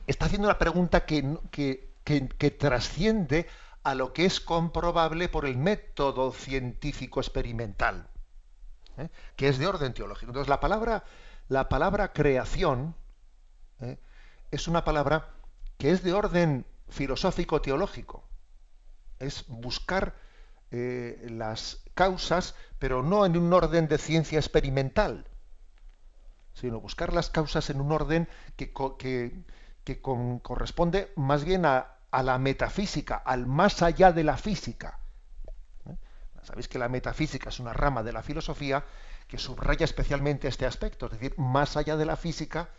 Está haciendo una pregunta que, que, que, trasciende a lo que es comprobable por el método científico experimental, ¿eh? que es de orden teológico. Entonces, la palabra, la palabra creación ¿eh? es una palabra que es de orden filosófico teológico. Es buscar eh, las causas, pero no en un orden de ciencia experimental, sino buscar las causas en un orden que, que, corresponde más bien a, la metafísica, al más allá de la física. Sabéis que la metafísica es una rama de la filosofía que subraya especialmente este aspecto, es decir, más allá de la física,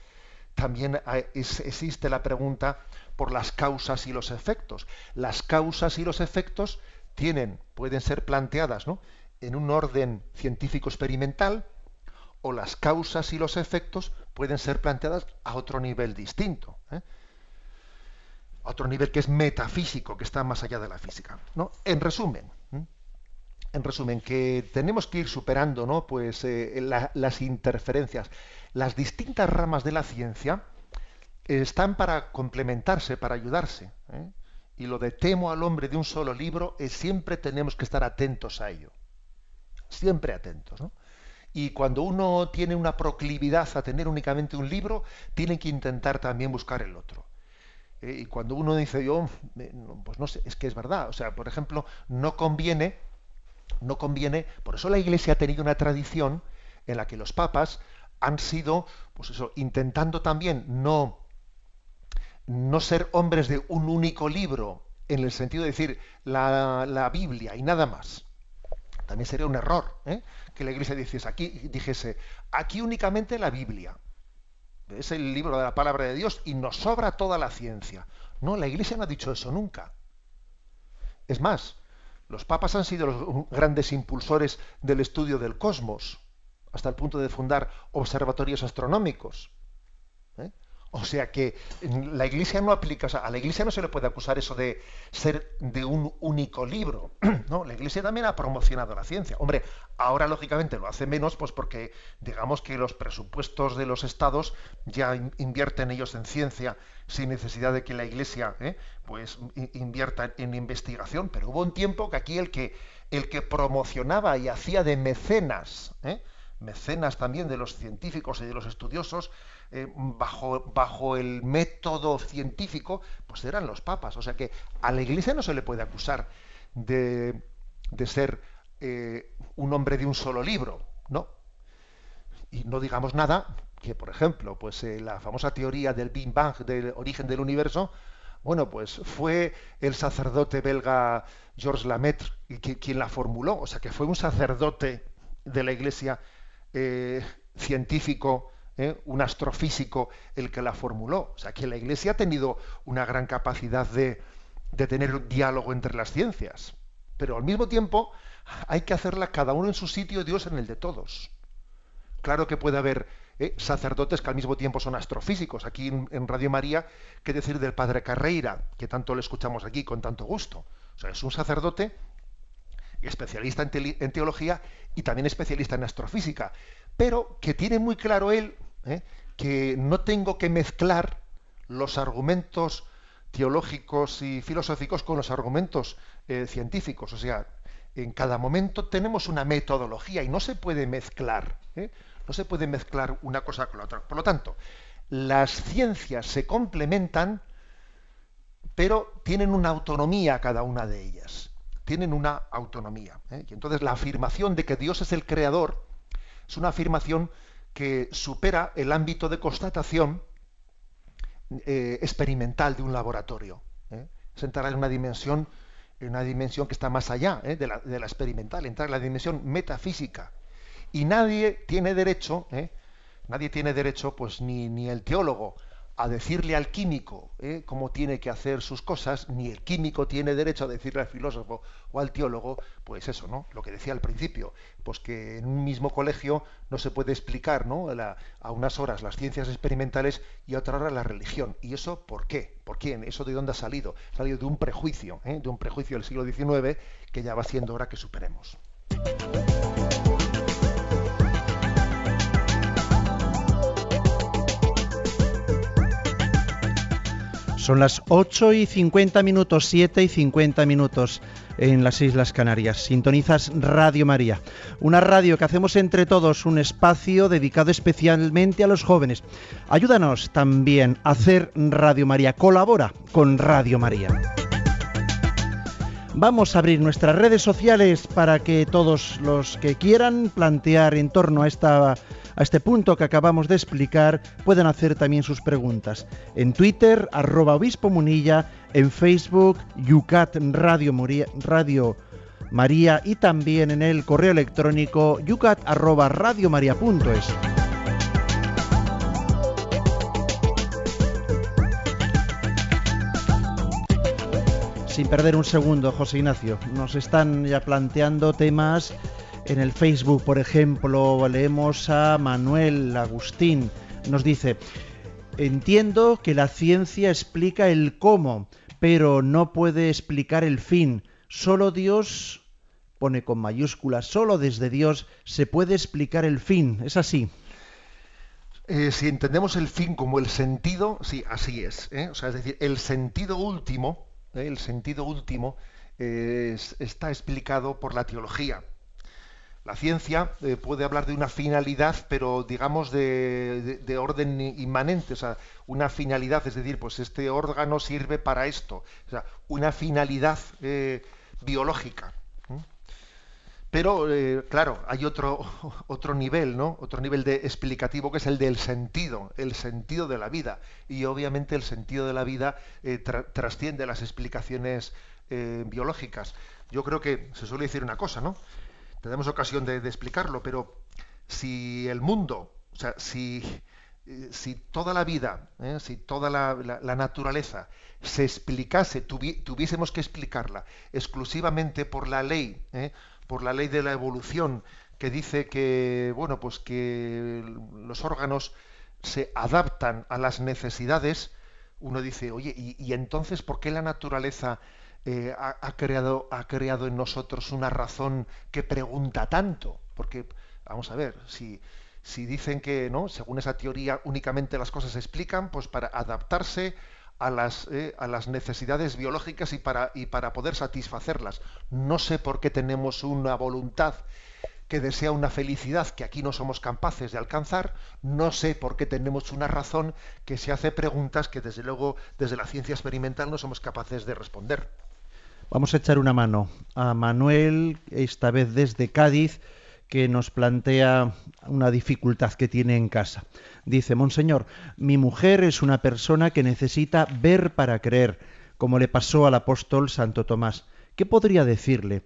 también existe la pregunta por las causas y los efectos. Las causas y los efectos tienen, pueden ser planteadas en un orden científico experimental o las causas y los efectos pueden ser planteadas a otro nivel distinto. ¿eh? A otro nivel que es metafísico, que está más allá de la física. ¿no? En resumen, en resumen, que tenemos que ir superando ¿no? pues, eh, las interferencias. Las distintas ramas de la ciencia están para complementarse, para ayudarse. ¿eh? y lo de temo al hombre de un solo libro, es siempre tenemos que estar atentos a ello. Siempre atentos. ¿no? Y cuando uno tiene una proclividad a tener únicamente un libro, tiene que intentar también buscar el otro. Eh, y cuando uno dice yo, pues no sé, es que es verdad. O sea, por ejemplo, no conviene, no conviene, por eso la Iglesia ha tenido una tradición en la que los papas han sido, pues eso, intentando también no no ser hombres de un único libro, en el sentido de decir la, Biblia y nada más. También sería un error ¿eh? que la iglesia dijese aquí, dijese aquí únicamente la Biblia. Es el libro de la palabra de Dios y nos sobra toda la ciencia. No, la iglesia no ha dicho eso nunca. Es más, los papas han sido los grandes impulsores del estudio del cosmos, hasta el punto de fundar observatorios astronómicos. O sea que la Iglesia no aplica, o sea, a la Iglesia no se le puede acusar eso de ser de un único libro. No, la Iglesia también ha promocionado la ciencia. Hombre, ahora lógicamente lo hace menos, pues porque digamos que los presupuestos de los estados ya invierten ellos en ciencia sin necesidad de que la Iglesia ¿eh? pues invierta en investigación. Pero hubo un tiempo que aquí el que el que promocionaba y hacía de mecenas, ¿eh? Mecenas también de los científicos y de los estudiosos, eh, bajo, bajo el método científico, pues eran los papas. O sea que a la Iglesia no se le puede acusar de, de ser eh, un hombre de un solo libro, ¿no? Y no digamos nada que, por ejemplo, pues eh, la famosa teoría del Big Bang, del origen del universo, bueno, pues fue el sacerdote belga Georges Lamaitre quien la formuló, o sea que fue un sacerdote de la Iglesia científico ¿eh? un astrofísico el que la formuló. O sea, que la Iglesia ha tenido una gran capacidad de, tener un diálogo entre las ciencias. Pero al mismo tiempo hay que hacerla cada uno en su sitio, Dios en el de todos. Claro que puede haber ¿eh? sacerdotes que al mismo tiempo son astrofísicos. Aquí en, Radio María, ¿qué decir del padre Carreira, que tanto le escuchamos aquí con tanto gusto? O sea, es un sacerdote especialista en teología y también especialista en astrofísica, pero que tiene muy claro él ¿eh? que no tengo que mezclar los argumentos teológicos y filosóficos con los argumentos eh, científicos. O sea, en cada momento tenemos una metodología y no se puede mezclar. ¿eh? No se puede mezclar una cosa con la otra. Por lo tanto, las ciencias se complementan, pero tienen una autonomía cada una de ellas. Tienen una autonomía. Y entonces la afirmación de que Dios es el creador es una afirmación que supera el ámbito de constatación eh, experimental de un laboratorio. ¿eh? Es entrar en una dimensión, en una dimensión que está más allá ¿eh? de, la, experimental, entrar en la dimensión metafísica. Y nadie tiene derecho, nadie tiene derecho, pues ni, ni el teólogo, a decirle al químico ¿eh? cómo tiene que hacer sus cosas, ni el químico tiene derecho a decirle al filósofo o al teólogo, pues eso, ¿no? Lo que decía al principio, pues que en un mismo colegio no se puede explicar, ¿no? a unas horas las ciencias experimentales y a otra hora la religión. ¿Y eso por qué? ¿Por quién? ¿Eso de dónde ha salido? Ha salido de un prejuicio, ¿eh? de un prejuicio del siglo XIX que ya va siendo hora que superemos. Son las 8 y 50 minutos, 7 y 50 minutos en las Islas Canarias. Sintonizas Radio María, una radio que hacemos entre todos, un espacio dedicado especialmente a los jóvenes. Ayúdanos también a hacer Radio María, colabora con Radio María. Vamos a abrir nuestras redes sociales para que todos los que quieran plantear en torno a esta a este punto que acabamos de explicar, pueden hacer también sus preguntas. En Twitter, arroba obispo munilla, en Facebook, Yucat Radio, María y también en el correo electrónico yucat arroba radiomaria.es. Sin perder un segundo, José Ignacio, nos están ya planteando temas en el Facebook, por ejemplo, leemos a Manuel Agustín. Nos dice, entiendo que la ciencia explica el cómo, pero no puede explicar el fin. Solo Dios, pone con mayúsculas, solo desde Dios se puede explicar el fin. ¿Es así? Eh, si entendemos el fin como el sentido, sí, así es. ¿eh? O sea, es decir, el sentido último, ¿eh? el sentido último está explicado por la teología. La ciencia eh, puede hablar de una finalidad, pero digamos de, orden inmanente, o sea, una finalidad, es decir, pues este órgano sirve para esto, o sea, una finalidad eh, biológica. Pero, eh, claro, hay otro, otro nivel, ¿no? Otro nivel de explicativo que es el del sentido, el sentido de la vida. Y obviamente el sentido de la vida trasciende las explicaciones biológicas. Yo creo que se suele decir una cosa, ¿no? Tenemos ocasión de, explicarlo, pero si el mundo, o sea, si, eh, si toda la vida, eh, si toda la, naturaleza se explicase, tuviésemos que explicarla exclusivamente por la ley, eh, por la ley de la evolución, que dice que, bueno, pues que los órganos se adaptan a las necesidades, uno dice, oye, ¿y, entonces por qué la naturaleza eh, ha, creado, en nosotros una razón que pregunta tanto. Porque, vamos a ver, si, dicen que, ¿no? según esa teoría, únicamente las cosas se explican, pues para adaptarse a las, eh, a las necesidades biológicas y para, y para poder satisfacerlas. No sé por qué tenemos una voluntad que desea una felicidad que aquí no somos capaces de alcanzar, no sé por qué tenemos una razón que se hace preguntas que desde luego desde la ciencia experimental no somos capaces de responder. Vamos a echar una mano a Manuel, esta vez desde Cádiz, que nos plantea una dificultad que tiene en casa. Dice, Monseñor, mi mujer es una persona que necesita ver para creer, como le pasó al apóstol Santo Tomás. ¿Qué podría decirle?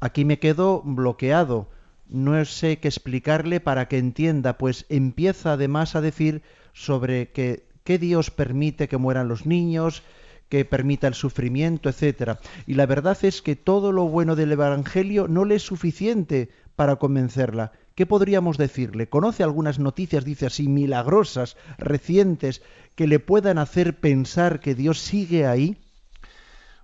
Aquí me quedo bloqueado. No sé qué explicarle para que entienda, pues empieza además a decir sobre que, qué Dios permite que mueran los niños, que permita el sufrimiento, etcétera. Y la verdad es que todo lo bueno del Evangelio no le es suficiente para convencerla. ¿Qué podríamos decirle? ¿Conoce algunas noticias, dice así, milagrosas, recientes, que le puedan hacer pensar que Dios sigue ahí?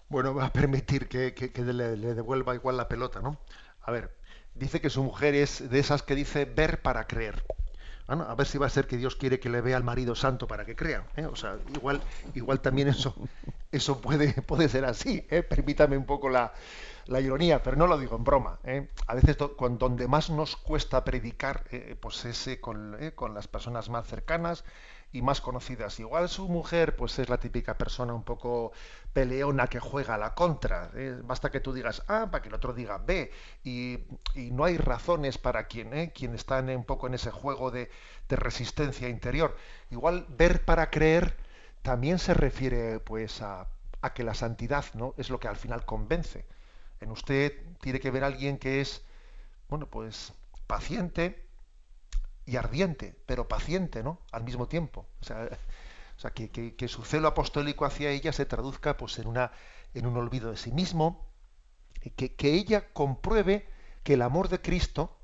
Bueno, va a permitir que, le, le, devuelva igual la pelota, ¿no? A ver, dice que su mujer es de esas que dice ver para creer. Ah, a ver si va a ser que Dios quiere que le vea al marido santo para que crea. ¿eh? O sea, igual, igual también eso, eso puede, puede ser así. ¿eh? Permítame un poco la, ironía, pero no lo digo en broma. ¿eh? A veces donde más nos cuesta predicar, pues ese con, con las personas más cercanas, y más conocidas. Igual su mujer, pues es la típica persona un poco peleona que juega a la contra. ¿eh? Basta que tú digas A para que el otro diga B. Y, no hay razones para quien, ¿eh? quien está un poco en ese juego de, resistencia interior. Igual ver para creer también se refiere pues a, a que la santidad no es lo que al final convence. En usted tiene que ver a alguien que es, bueno, pues paciente, y ardiente, pero paciente, ¿no? Al mismo tiempo. O sea, O sea, que, que, su celo apostólico hacia ella se traduzca pues, en, una, en un olvido de sí mismo, que, que ella compruebe que el amor de Cristo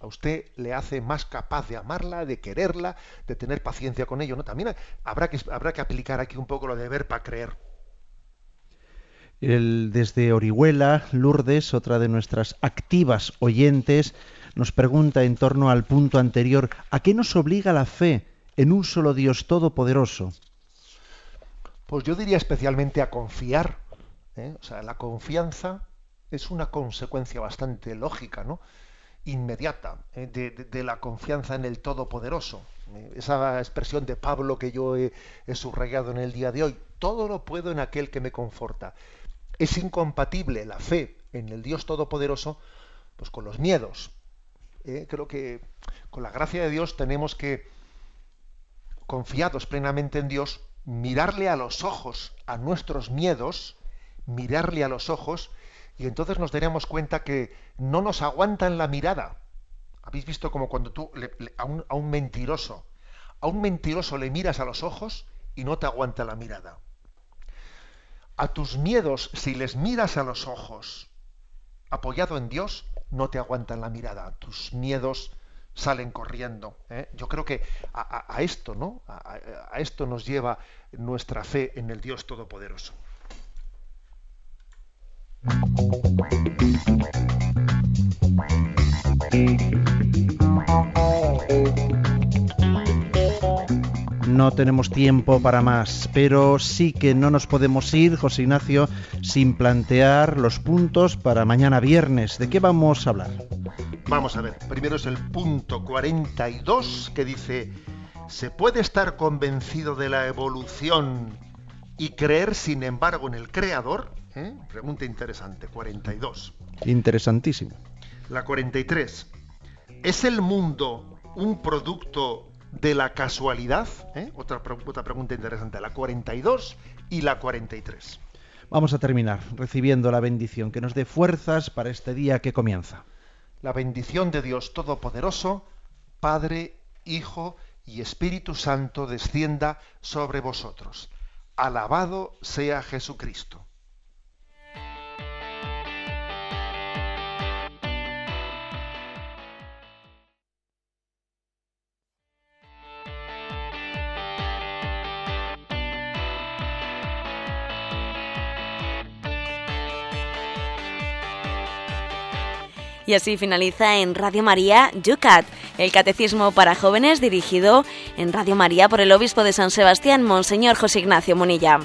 a usted le hace más capaz de amarla, de quererla, de tener paciencia con ello. ¿no? También habrá que, habrá que aplicar aquí un poco lo de ver para creer. El, desde Orihuela, Lourdes, otra de nuestras activas oyentes, nos pregunta en torno al punto anterior, ¿a qué nos obliga la fe en un solo Dios todopoderoso? Pues yo diría especialmente a confiar. ¿eh? O sea, la confianza es una consecuencia bastante lógica, ¿no? inmediata ¿eh? de, la confianza en el Todopoderoso. ¿eh? Esa expresión de Pablo que yo he, subrayado en el día de hoy, todo lo puedo en aquel que me conforta. Es incompatible la fe en el Dios Todopoderoso pues con los miedos. ¿eh? Creo que con la gracia de Dios tenemos que, confiados plenamente en Dios, mirarle a los ojos a nuestros miedos, mirarle a los ojos y entonces nos daríamos cuenta que no nos aguantan la mirada. ¿Habéis visto como cuando tú a, un, a un mentiroso, a un mentiroso le miras a los ojos y no te aguanta la mirada? A tus miedos, si les miras a los ojos, apoyado en Dios, no te aguantan la mirada. Tus miedos salen corriendo. ¿eh? Yo creo que a, esto, ¿no? a, esto nos lleva nuestra fe en el Dios Todopoderoso. No tenemos tiempo para más, pero sí que no nos podemos ir, José Ignacio, sin plantear los puntos para mañana viernes. ¿De qué vamos a hablar? Vamos a ver, primero es el punto 42 que dice, ¿se puede estar convencido de la evolución y creer sin embargo en el Creador? ¿Eh? Pregunta interesante, 42. Interesantísimo. La 43. ¿Es el mundo un producto de la casualidad? ¿Eh? Otra, otra pregunta interesante, la 42 y la 43. Vamos a terminar recibiendo la bendición que nos dé fuerzas para este día que comienza. La bendición de Dios Todopoderoso, Padre, Hijo y Espíritu Santo descienda sobre vosotros. Alabado sea Jesucristo. Y así finaliza en Radio María Yucat, el catecismo para jóvenes dirigido en Radio María por el obispo de San Sebastián, Monseñor José Ignacio Munilla.